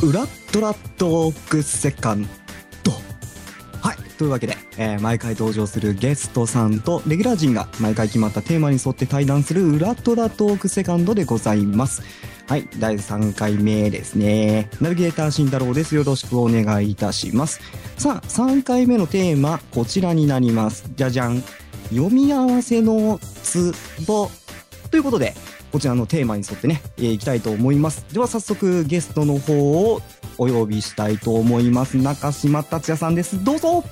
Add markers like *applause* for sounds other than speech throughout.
ウラトラトークセカンド。はい。というわけで、えー毎回登場するゲストさんとレギュラー陣が毎回決まったテーマに沿って対談するウラトラトークセカンドでございます。はい。第3回目ですね。ナビゲーター慎太郎です。よろしくお願いいたします。さあ3回目のテーマこちらになります。じゃじゃん読み合わせのツボ。ということでこちらのテーマに沿ってね、えーいきたいと思います。では早速ゲストの方をお呼びしたいと思います。中島達也さんです。どうぞ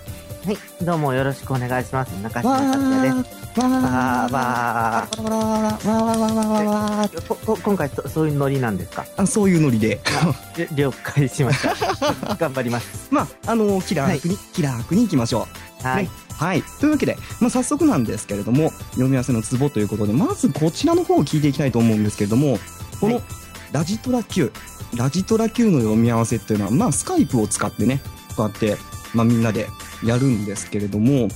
はい、どうもよろしくお願いします。中島わ達也です。ーわーわーわわーわーわーわーわーわーわーここ今回そそういうノリなんですか？あそういうノリで。り了解しました。*laughs* 頑張ります。まあ、あの、気楽に、気楽に行きましょう。はい。ねはい。というわけで、まあ、早速なんですけれども、読み合わせのツボということで、まずこちらの方を聞いていきたいと思うんですけれども、このはいラジトラ Q、ラジトラ Q の読み合わせっていうのは、まあ、スカイプを使ってね、こうやって、まあ、みんなでやるんですけれども、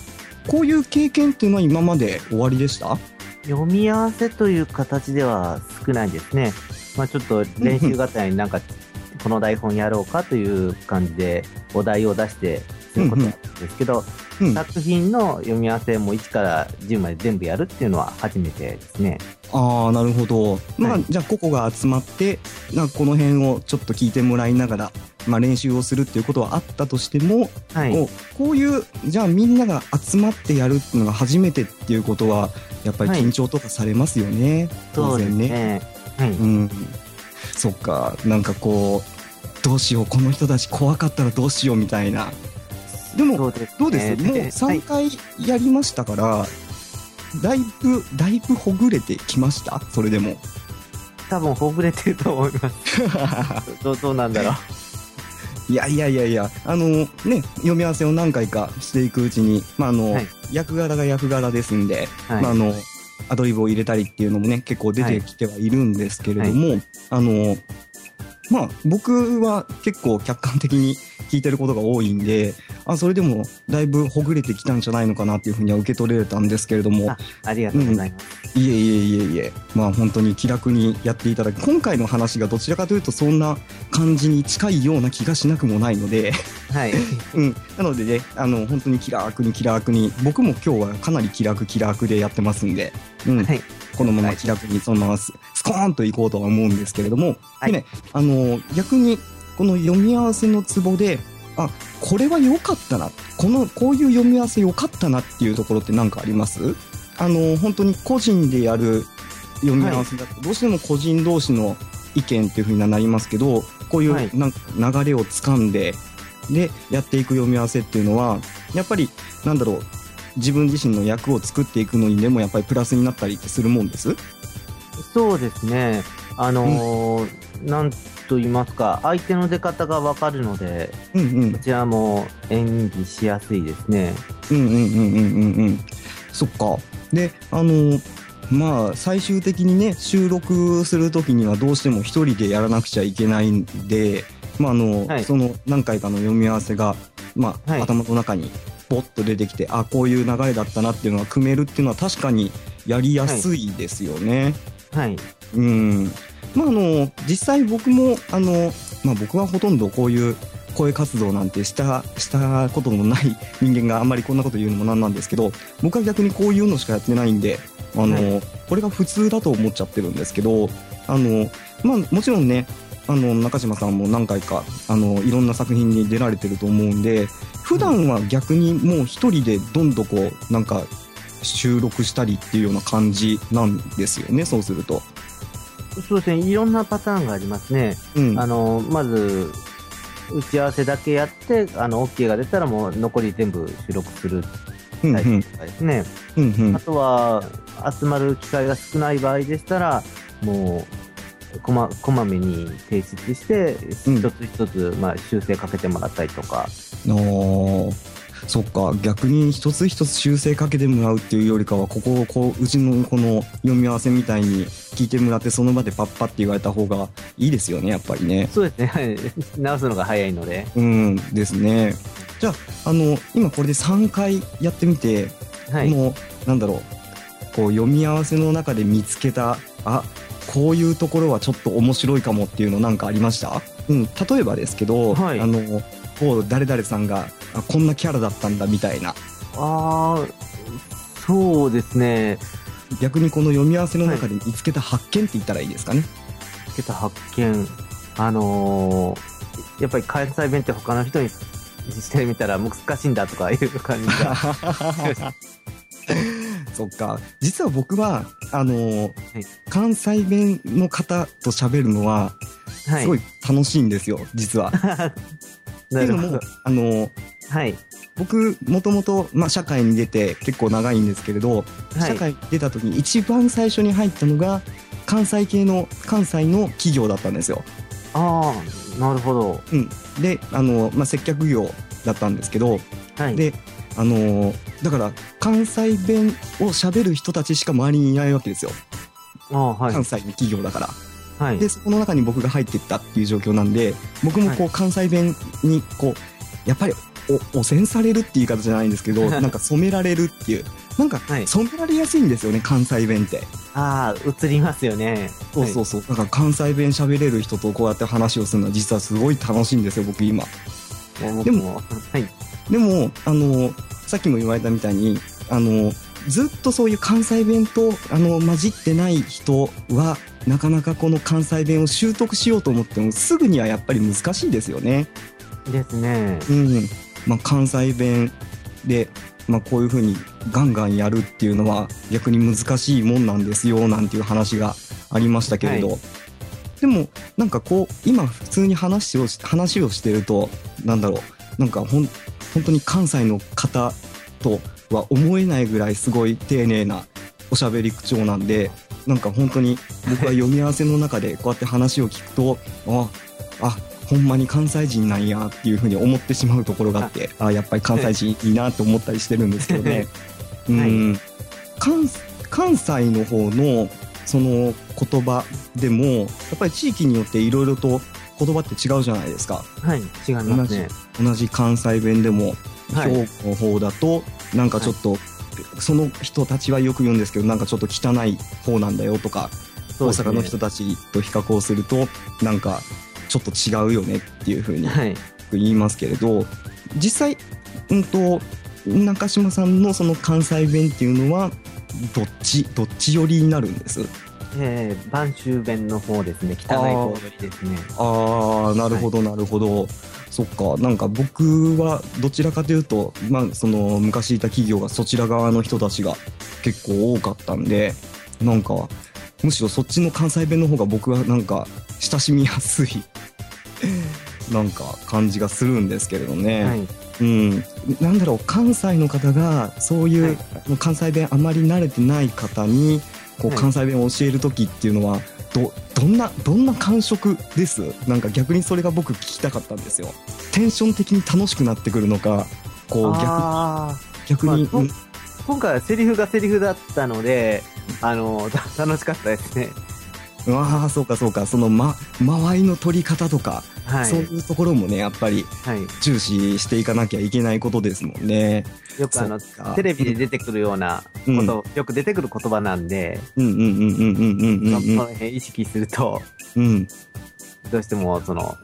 こういう経験っていうのは今まで終わりでした？読み合わせという形では少ないですね。まあちょっと練習型になんかこの台本やろうかという感じでお題を出してすることなんですけど、うん。作品の読み合わせも1から10まで全部やるっていうのは初めてですね。ああ、なるほど。まあ、はいじゃあ、個々が集まって、なんかこの辺をちょっと聞いてもらいながら、まあ、練習をするっていうことはあったとしても、はい。こうこういうじゃあみんなが集まってやるっていうのが初めてっていうことはやっぱり緊張とかされますよね、そうです当然ね。ね。はい。うん、そっかなんかこうどうしようこの人たち怖かったらどうしようみたいなでもそうですね。どうです、もうは3い回やりましたから、だいぶだいぶほぐれてきました？それでも。多分ほぐれてると思います。*laughs* どうどうなんだろう。いやいやいやいや、あのね、読み合わせを何回かしていくうちに、まあ、あの、はい。役柄が役柄ですんで、はい。まあ、あの、アドリブを入れたりっていうのもね、結構出てきてはいるんですけれども、あの、まあ、僕は結構客観的に聞いてることが多いんで、あ、それでもだいぶほぐれてきたんじゃないのかなっていうふうには受け取れたんですけれども。あ、ありがとうございます。いえいえいえいえ、まあ本当に気楽にやっていただき、今回の話がどちらかというとそんな感じに近いような気がしなくもないので、はい。*laughs* うん、なのでね、あの、本当に気楽に気楽に、僕も今日はかなり気楽気楽でやってますんで、うん、はい。このまま気楽にそのままススコーンといこうとは思うんですけれども、はい。でね、あの、逆にこの読み合わせのツボで、あ、これは良かったな、この、こういう読み合わせ良かったなっていうところって何かあります？あの、本当に個人でやる読み合わせだと、どうしても個人同士の意見っていうふうにはなりますけど、こういうはい。なんか流れをつかんで、で、やっていく読み合わせっていうのは、やっぱり、なんだろう、自分自身の役を作っていくのにでもやっぱりプラスになったりってするもんです？そうですね。あのーなんと言いますか、相手の出方がわかるので、うんうんこちらも演技しやすいですね。うんうんうんうんうんうんそっかであのまあ最終的にね収録する時にはどうしても一人でやらなくちゃいけないんでまああの、はいその何回かの読み合わせがまあ、はい頭の中にポッと出てきてあこういう流れだったなっていうのは組めるっていうのは確かにやりやすいですよね。はい。うん。まあ、あの、実際僕も、あの、まあ僕はほとんどこういう声活動なんてした、したことのない *laughs* 人間があんまりこんなこと言うのもなんなんですけど、僕は逆にこういうのしかやってないんで、あの、はこれが普通だと思っちゃってるんですけど、あの、まあもちろんね、あの、中島さんも何回か、あの、いろんな作品に出られてると思うんで、普段は逆にもう一人でどんどんこう、なんか、収録したりっていうような感じなんですよね、そうすると。そうですね。いろんなパターンがありますね。うん。あの、まず、打ち合わせだけやって、あの、OK が出たらもう残り全部収録するタイプとかですね。うんうんあとは、集まる機会が少ない場合でしたら、もう、こま、こまめに提出して、うん一つ一つ、まあ、修正かけてもらったりとか、そっか逆に一つ一つ修正かけてもらうっていうよりかはここをこううちのこの読み合わせみたいに聞いてもらってその場でパッパって言われた方がいいですよねやっぱりね。そうですね、はい。*laughs* 直すのが早いので、うんですね。じゃああの今これで3回やってみて、はい。このなんだろうこう読み合わせの中で見つけたあこういうところはちょっと面白いかもっていうのなんかありました？うん、例えばですけど、はい。あの、こう、誰々さんが、あこんなキャラだったんだみたいな。ああ、そうですね。逆にこの読み合わせの中で見つけた発見って言ったらいいですかね。つけた発見。あのーやっぱり関西弁って他の人にしてみたら難しいんだとかいう感じが。*laughs* そっか。実は僕は、あの、関西弁の方と喋るのは、はい。すごい楽しいんですよ、実は。*laughs* ってないうのも。、あの、はい。僕、もともと、まあ、社会に出て結構長いんですけれど、はい社会に出た時に一番最初に入ったのが、関西系の、関西の企業だったんですよ。ああ、なるほど。うん。で、あの、まあ、接客業だったんですけど、はい。で、あのだから、関西弁を喋る人たちしか周りにいないわけですよ。ああ、はい。関西の企業だから。はい。で、そこの中に僕が入っていったっていう状況なんで、僕もこう、関西弁に、こう、やっぱり、お、汚染されるっていう言い方じゃないんですけど、なんか染められるっていう。なんかは、い染められやすいんですよね、関西弁って。ああ、映りますよね。そうそうそう。だから関西弁喋れる人とこうやって話をするのは実はすごい楽しいんですよ、僕今。はい。でも、はい。でも、あの、さっきも言われたみたいに、あの、ずっとそういう関西弁と、あの、混じってない人は、なかなかこの関西弁を習得しようと思っても、すぐにはやっぱり難しいですよね。ですね。うん。まあ、関西弁で、まあ、こういうふうにガンガンやるっていうのは逆に難しいもんなんですよ、なんていう話がありましたけれど。はでも、なんかこう、今普通に話をし、話をしてると、なんだろう、なんかほん、本当に関西の方とは思えないぐらいすごい丁寧なおしゃべり口調なんで、なんか本当に僕は読み合わせの中でこうやって話を聞くと、あ、あ、ほんまに関西人なんやっていうふうに思ってしまうところがあって、*laughs* あやっぱり関西人いいなって思ったりしてるんですけどね。*laughs* うん、関関西の方のその言葉でもやっぱり地域によっていろいろと言葉って違うじゃないですかはい。違いますね。同じ関西弁でもはい兵庫の方だとなんかちょっと、その人たちはよく言うんですけどなんかちょっと汚い方なんだよとか、ね阪の人たちと比較をするとなんかちょっと違うよねっていうふうにはい。言いますけれど実際、うんと、中島さんのその関西弁っていうのはどっちどっち寄りになるんです？えー、播州弁の方ですね。汚い方ですね。ああなるほどなるほど、そっかなんか僕はどちらかというと、まあ、その昔いた企業がそちら側の人たちが結構多かったんでなんかむしろそっちの関西弁の方が僕はなんか親しみやすい *laughs* なんか感じがするんですけれどね。はい。うん、なんだろう関西の方がそういう、関西弁あまり慣れてない方にこうはい関西弁を教える時っていうのはどどんなどんな感触です？なんか逆にそれが僕聞きたかったんですよ。テンション的に楽しくなってくるのかこう逆あ逆に、まあうん。今回はセリフがセリフだったので、あの、た楽しかったですね。ああそうかそうか。その、ま、間合いの取り方とか、はい。そういうところもねやっぱりはい。重視していかなきゃいけないことですもんねよくあの、テレビで出てくるようなうんこと、よく出てくる言葉なんで、うんうんうんうんうんうんうんその辺意識すると、うんうんどうしても、その、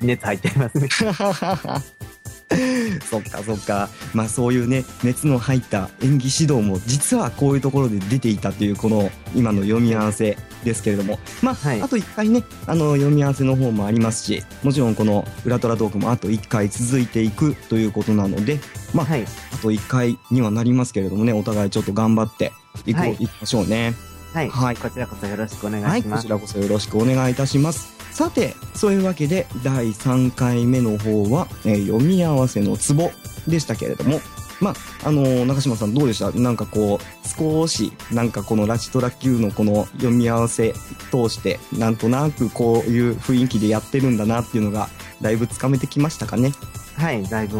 熱入っちゃいますね。*laughs* *laughs* そっかそっかまあそういうね熱の入った演技指導も実はこういうところで出ていたというこの今の読み合わせですけれどもまあ、はいあと1回ねあの読み合わせの方もありますしもちろんこの「ウラトラトーク」もあと1回続いていくということなのでまあ、はい。あと1回にはなりますけれどもねお互いちょっと頑張っていこう、はいい、きましょうね。はい。はいこちらこそよろしくお願はいい、します。こちらこそよろしくお願いいたします。さて、そういうわけで、第3回目の方は、えー読み合わせのツボでしたけれども、まあ、あのー中島さんどうでした？なんかこう、少し、なんかこのラチトラ Q のこの読み合わせ通して、なんとなくこういう雰囲気でやってるんだなっていうのが、だいぶつかめてきましたかね？はい。だいぶ、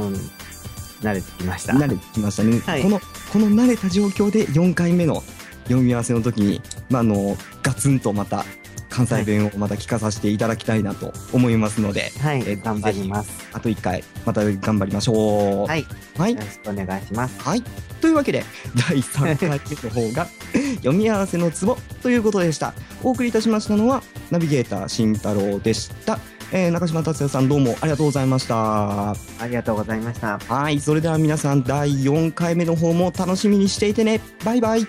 慣れてきました。慣れてきましたね。はいこの、この慣れた状況で4回目の読み合わせの時に、まあ、あの、ガツンとまた、関西弁をまた聞かさせていただきたいなと思いますので、はい。えー頑張ります。あと1回、また頑張りましょう。はい。はいよ。ろしくお願いします。はい。というわけで、第3回目の方が、*laughs* 読み合わせのツボということでした。お送りいたしましたのはナビゲーター慎太郎でした、えー中島達也さんどうもありがとうございましたありがとうございました。はいそれでは皆さん第4回目の方も楽しみにしていてねバイバイ